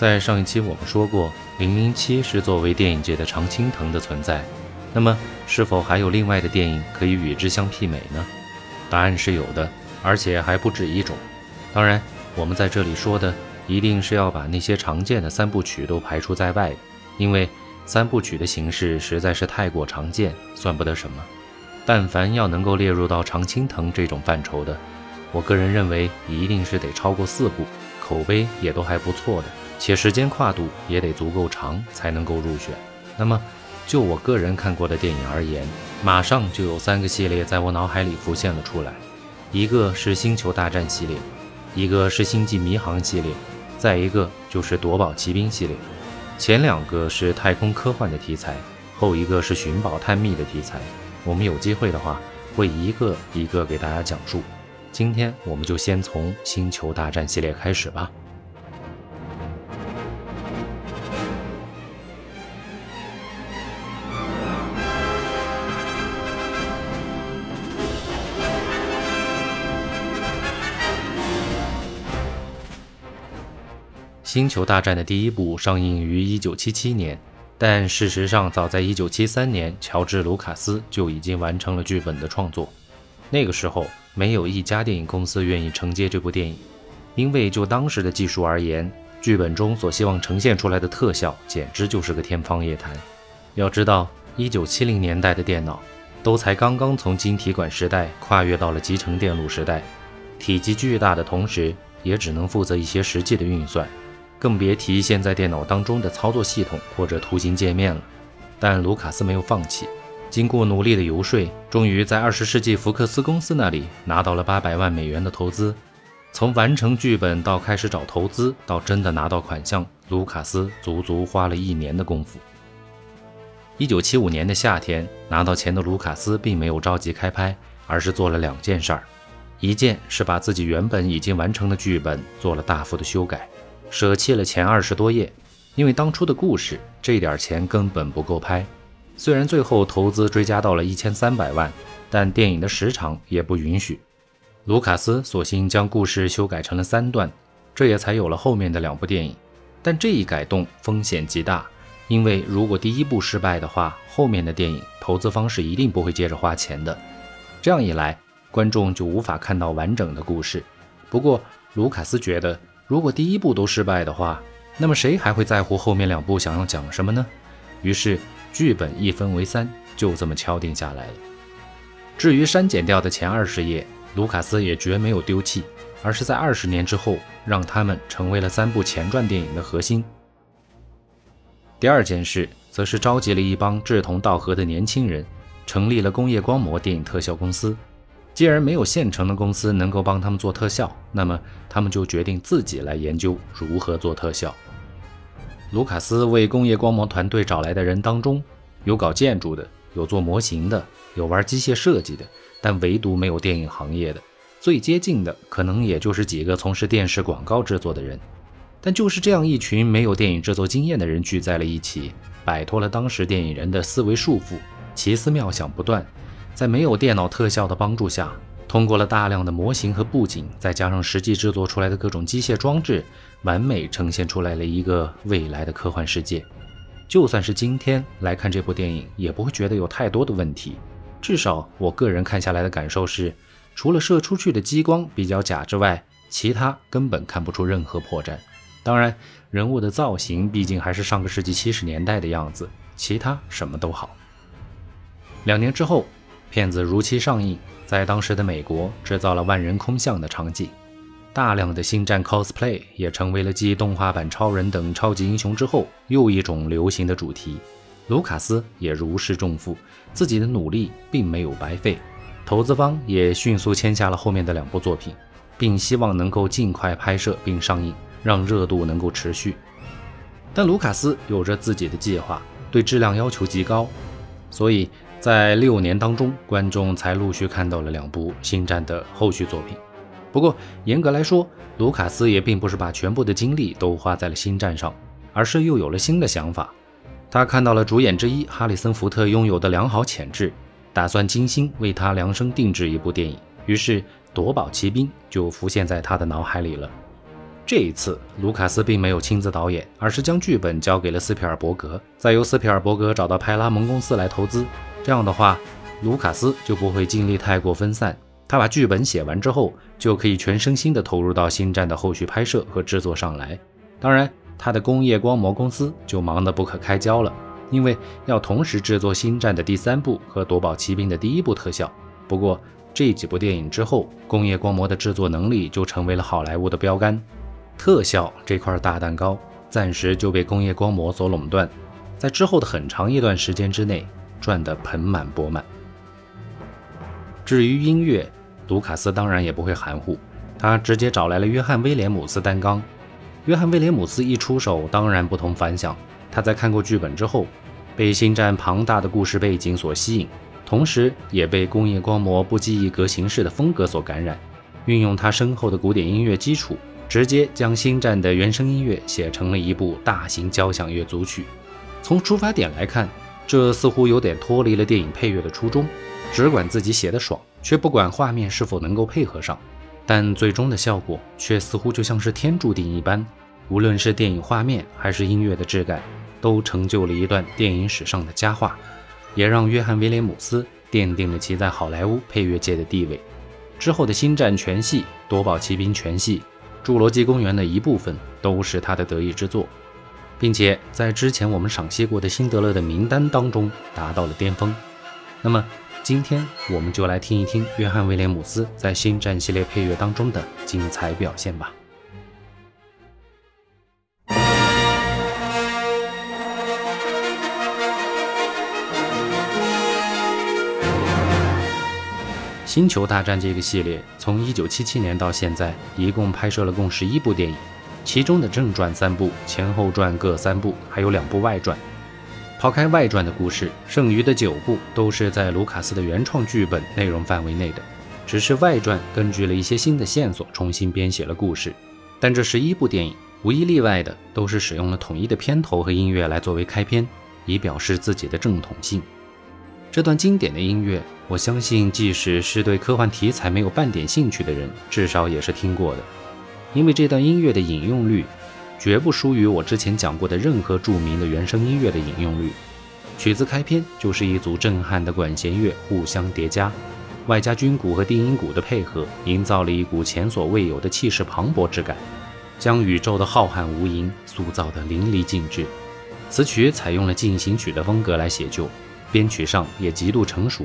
在上一期我们说过，《零零七》是作为电影界的常青藤的存在。那么，是否还有另外的电影可以与之相媲美呢？答案是有的，而且还不止一种。当然，我们在这里说的一定是要把那些常见的三部曲都排除在外，因为三部曲的形式实在是太过常见，算不得什么。但凡要能够列入到常青藤这种范畴的，我个人认为一定是得超过四部，口碑也都还不错的。且时间跨度也得足够长才能够入选。那么，就我个人看过的电影而言，马上就有三个系列在我脑海里浮现了出来：一个是《星球大战》系列，一个是《星际迷航》系列，再一个就是《夺宝奇兵》系列。前两个是太空科幻的题材，后一个是寻宝探秘的题材。我们有机会的话，会一个一个给大家讲述。今天我们就先从《星球大战》系列开始吧。《星球大战》的第一部上映于1977年，但事实上，早在1973年，乔治·卢卡斯就已经完成了剧本的创作。那个时候，没有一家电影公司愿意承接这部电影，因为就当时的技术而言，剧本中所希望呈现出来的特效简直就是个天方夜谭。要知道，1970年代的电脑都才刚刚从晶体管时代跨越到了集成电路时代，体积巨大的同时，也只能负责一些实际的运算。更别提现在电脑当中的操作系统或者图形界面了。但卢卡斯没有放弃，经过努力的游说，终于在二十世纪福克斯公司那里拿到了八百万美元的投资。从完成剧本到开始找投资，到真的拿到款项，卢卡斯足足花了一年的功夫。一九七五年的夏天，拿到钱的卢卡斯并没有着急开拍，而是做了两件事儿：一件是把自己原本已经完成的剧本做了大幅的修改。舍弃了前二十多页，因为当初的故事这点钱根本不够拍。虽然最后投资追加到了一千三百万，但电影的时长也不允许。卢卡斯索性将故事修改成了三段，这也才有了后面的两部电影。但这一改动风险极大，因为如果第一部失败的话，后面的电影投资方是一定不会接着花钱的。这样一来，观众就无法看到完整的故事。不过，卢卡斯觉得。如果第一部都失败的话，那么谁还会在乎后面两部想要讲什么呢？于是剧本一分为三，就这么敲定下来了。至于删减掉的前二十页，卢卡斯也绝没有丢弃，而是在二十年之后，让他们成为了三部前传电影的核心。第二件事，则是召集了一帮志同道合的年轻人，成立了工业光魔电影特效公司。既然没有现成的公司能够帮他们做特效，那么他们就决定自己来研究如何做特效。卢卡斯为工业光魔团队找来的人当中，有搞建筑的，有做模型的，有玩机械设计的，但唯独没有电影行业的。最接近的，可能也就是几个从事电视广告制作的人。但就是这样一群没有电影制作经验的人聚在了一起，摆脱了当时电影人的思维束缚，奇思妙想不断。在没有电脑特效的帮助下，通过了大量的模型和布景，再加上实际制作出来的各种机械装置，完美呈现出来了一个未来的科幻世界。就算是今天来看这部电影，也不会觉得有太多的问题。至少我个人看下来的感受是，除了射出去的激光比较假之外，其他根本看不出任何破绽。当然，人物的造型毕竟还是上个世纪七十年代的样子，其他什么都好。两年之后。片子如期上映，在当时的美国制造了万人空巷的场景，大量的星战 cosplay 也成为了继动画版超人等超级英雄之后又一种流行的主题。卢卡斯也如释重负，自己的努力并没有白费，投资方也迅速签下了后面的两部作品，并希望能够尽快拍摄并上映，让热度能够持续。但卢卡斯有着自己的计划，对质量要求极高，所以。在六年当中，观众才陆续看到了两部《星战》的后续作品。不过，严格来说，卢卡斯也并不是把全部的精力都花在了《星战》上，而是又有了新的想法。他看到了主演之一哈里森·福特拥有的良好潜质，打算精心为他量身定制一部电影。于是，《夺宝奇兵》就浮现在他的脑海里了。这一次，卢卡斯并没有亲自导演，而是将剧本交给了斯皮尔伯格，再由斯皮尔伯格找到派拉蒙公司来投资。这样的话，卢卡斯就不会精力太过分散。他把剧本写完之后，就可以全身心地投入到《星战》的后续拍摄和制作上来。当然，他的工业光魔公司就忙得不可开交了，因为要同时制作《星战》的第三部和《夺宝奇兵》的第一部特效。不过，这几部电影之后，工业光魔的制作能力就成为了好莱坞的标杆。特效这块大蛋糕暂时就被工业光魔所垄断，在之后的很长一段时间之内赚得盆满钵满。至于音乐，卢卡斯当然也不会含糊，他直接找来了约翰·威廉姆斯担纲。约翰·威廉姆斯一出手，当然不同凡响。他在看过剧本之后，被《星战》庞大的故事背景所吸引，同时也被工业光魔不拘一格行事的风格所感染，运用他深厚的古典音乐基础，直接将《星战》的原声音乐写成了一部大型交响乐组曲。从出发点来看，这似乎有点脱离了电影配乐的初衷。只管自己写的爽，却不管画面是否能够配合上，但最终的效果却似乎就像是天注定一般。无论是电影画面还是音乐的质感，都成就了一段电影史上的佳话，也让约翰·威廉姆斯奠定了其在好莱坞配乐界的地位。之后的《星战》全系、《夺宝奇兵》全系、《侏罗纪公园》的一部分都是他的得意之作，并且在之前我们赏析过的《辛德勒的名单》当中达到了巅峰。那么，今天我们就来听一听约翰·威廉姆斯在《星战》系列配乐当中的精彩表现吧。《星球大战》这个系列从1977年到现在，一共拍摄了共十一部电影，其中的正传三部，前后传各三部，还有两部外传。抛开外传的故事，剩余的九部都是在卢卡斯的原创剧本内容范围内的，只是外传根据了一些新的线索重新编写了故事。但这十一部电影无一例外的都是使用了统一的片头和音乐来作为开篇，以表示自己的正统性。这段经典的音乐，我相信即使是对科幻题材没有半点兴趣的人，至少也是听过的，因为这段音乐的引用率。绝不输于我之前讲过的任何著名的原声音乐的引用率。曲子开篇就是一组震撼的管弦乐互相叠加，外加军鼓和定音鼓的配合，营造了一股前所未有的气势磅礴之感，将宇宙的浩瀚无垠塑造得淋漓尽致。此曲采用了进行曲的风格来写就，编曲上也极度成熟。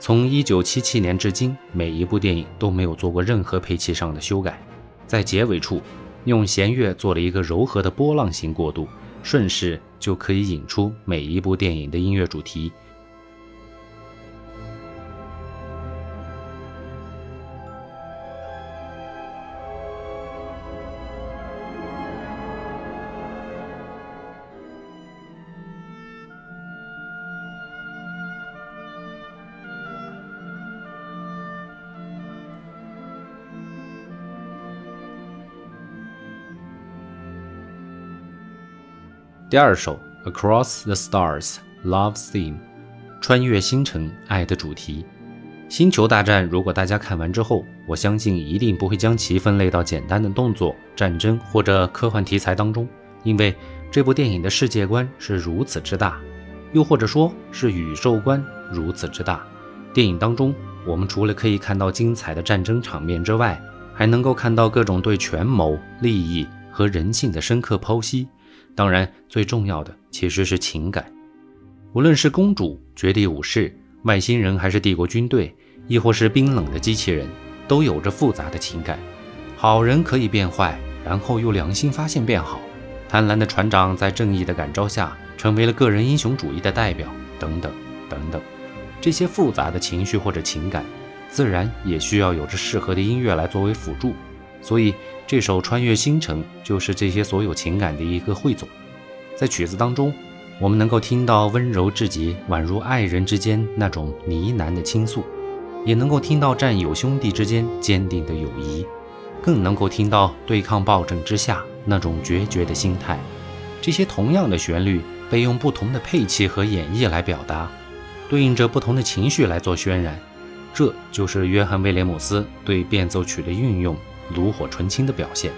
从1977年至今，每一部电影都没有做过任何配器上的修改，在结尾处。用弦乐做了一个柔和的波浪形过渡，顺势就可以引出每一部电影的音乐主题。第二首《Across the Stars》Love Theme，穿越星辰爱的主题。星球大战，如果大家看完之后，我相信一定不会将其分类到简单的动作、战争或者科幻题材当中，因为这部电影的世界观是如此之大，又或者说是宇宙观如此之大。电影当中，我们除了可以看到精彩的战争场面之外，还能够看到各种对权谋、利益和人性的深刻剖析。当然，最重要的其实是情感。无论是公主、绝地武士、外星人，还是帝国军队，亦或是冰冷的机器人，都有着复杂的情感。好人可以变坏，然后又良心发现变好；贪婪的船长在正义的感召下，成为了个人英雄主义的代表，等等等等。这些复杂的情绪或者情感，自然也需要有着适合的音乐来作为辅助。所以。这首《穿越星辰》就是这些所有情感的一个汇总。在曲子当中，我们能够听到温柔至极、宛如爱人之间那种呢喃的倾诉，也能够听到战友兄弟之间坚定的友谊，更能够听到对抗暴政之下那种决绝的心态。这些同样的旋律被用不同的配器和演绎来表达，对应着不同的情绪来做渲染。这就是约翰·威廉姆斯对变奏曲的运用。炉火纯青的表现。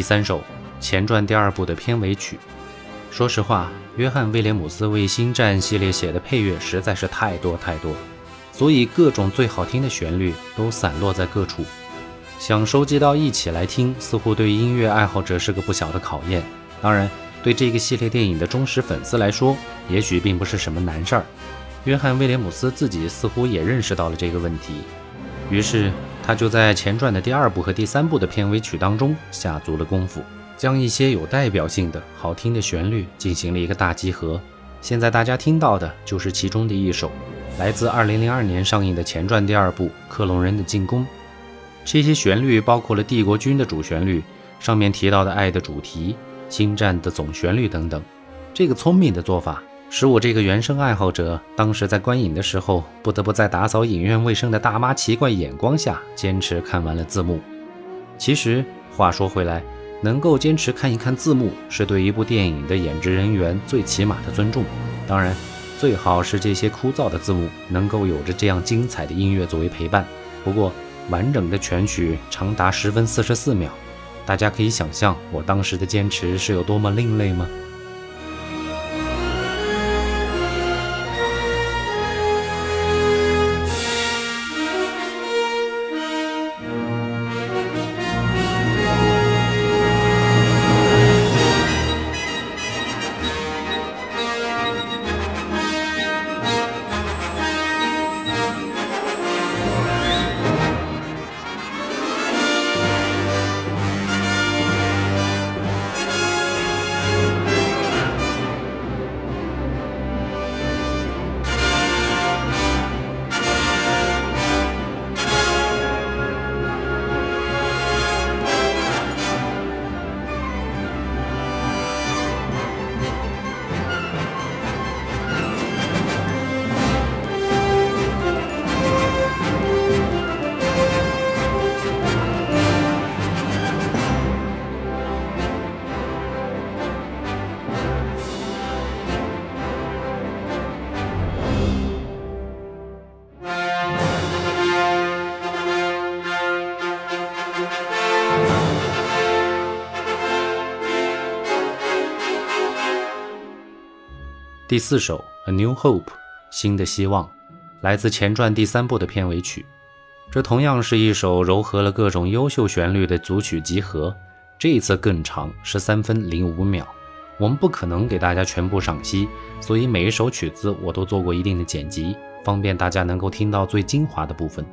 第三首前传第二部的片尾曲。说实话，约翰·威廉姆斯为《星战》系列写的配乐实在是太多太多，所以各种最好听的旋律都散落在各处，想收集到一起来听，似乎对音乐爱好者是个不小的考验。当然，对这个系列电影的忠实粉丝来说，也许并不是什么难事儿。约翰·威廉姆斯自己似乎也认识到了这个问题，于是他就在前传的第二部和第三部的片尾曲当中下足了功夫。将一些有代表性的好听的旋律进行了一个大集合，现在大家听到的就是其中的一首，来自2002年上映的前传第二部《克隆人的进攻》。这些旋律包括了帝国军的主旋律，上面提到的爱的主题、星战的总旋律等等。这个聪明的做法，使我这个原声爱好者当时在观影的时候，不得不在打扫影院卫生的大妈奇怪眼光下，坚持看完了字幕。其实话说回来。能够坚持看一看字幕，是对一部电影的演职人员最起码的尊重。当然，最好是这些枯燥的字幕能够有着这样精彩的音乐作为陪伴。不过，完整的全曲长达十分四十四秒，大家可以想象我当时的坚持是有多么另类吗？第四首《A New Hope》新的希望，来自前传第三部的片尾曲。这同样是一首糅合了各种优秀旋律的组曲集合。这一次更长，十三分零五秒。我们不可能给大家全部赏析，所以每一首曲子我都做过一定的剪辑，方便大家能够听到最精华的部分。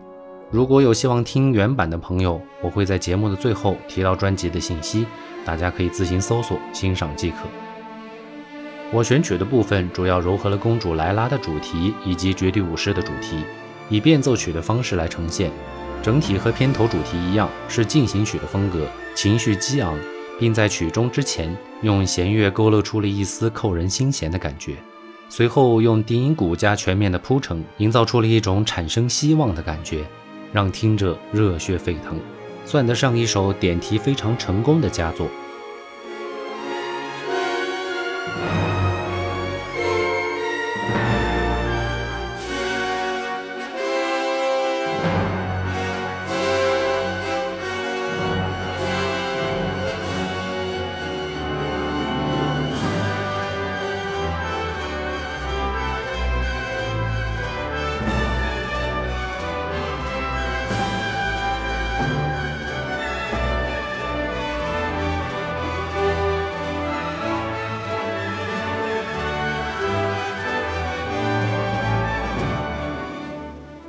如果有希望听原版的朋友，我会在节目的最后提到专辑的信息，大家可以自行搜索欣赏即可。我选曲的部分主要糅合了公主莱拉的主题以及绝地武士的主题，以变奏曲的方式来呈现。整体和片头主题一样，是进行曲的风格，情绪激昂，并在曲中之前用弦乐勾勒出了一丝扣人心弦的感觉。随后用低音鼓加全面的铺陈，营造出了一种产生希望的感觉，让听者热血沸腾，算得上一首点题非常成功的佳作。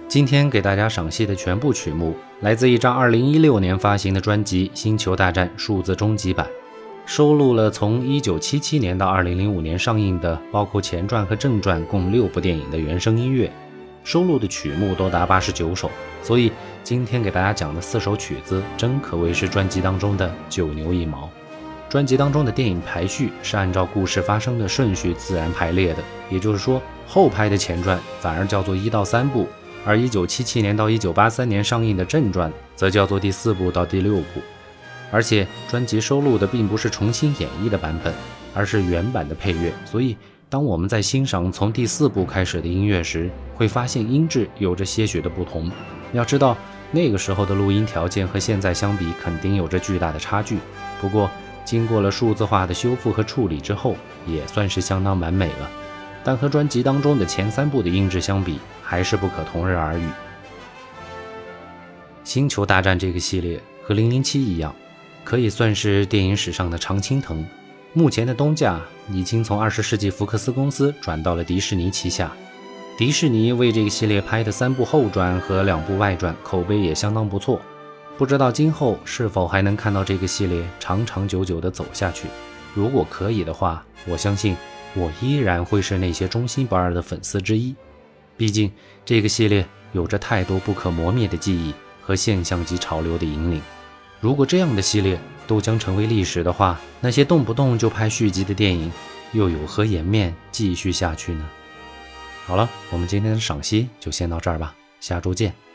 今天给大家赏析的全部曲目来自一张2016年发行的专辑《星球大战：数字终极版》，收录了从1977年到2005年上映的包括前传和正传共六部电影的原声音乐，收录的曲目多达89首。所以今天给大家讲的四首曲子，真可谓是专辑当中的九牛一毛。专辑当中的电影排序是按照故事发生的顺序自然排列的，也就是说，后拍的前传反而叫做一到三部。而1977年到1983年上映的正传，则叫做第四部到第六部，而且专辑收录的并不是重新演绎的版本，而是原版的配乐。所以，当我们在欣赏从第四部开始的音乐时，会发现音质有着些许的不同。要知道，那个时候的录音条件和现在相比，肯定有着巨大的差距。不过经过了数字化的修复和处理之后，也算是相当完美了。但和专辑当中的前三部的音质相比，还是不可同日而语。星球大战这个系列和零零七一样，可以算是电影史上的常青藤。目前的东家已经从二十世纪福克斯公司转到了迪士尼旗下。迪士尼为这个系列拍的三部后传和两部外传，口碑也相当不错。不知道今后是否还能看到这个系列长长久久地走下去？如果可以的话，我相信我依然会是那些忠心不二的粉丝之一。毕竟这个系列有着太多不可磨灭的记忆和现象级潮流的引领。如果这样的系列都将成为历史的话，那些动不动就拍续集的电影又有何颜面继续下去呢？好了，我们今天的赏析就先到这儿吧，下周见。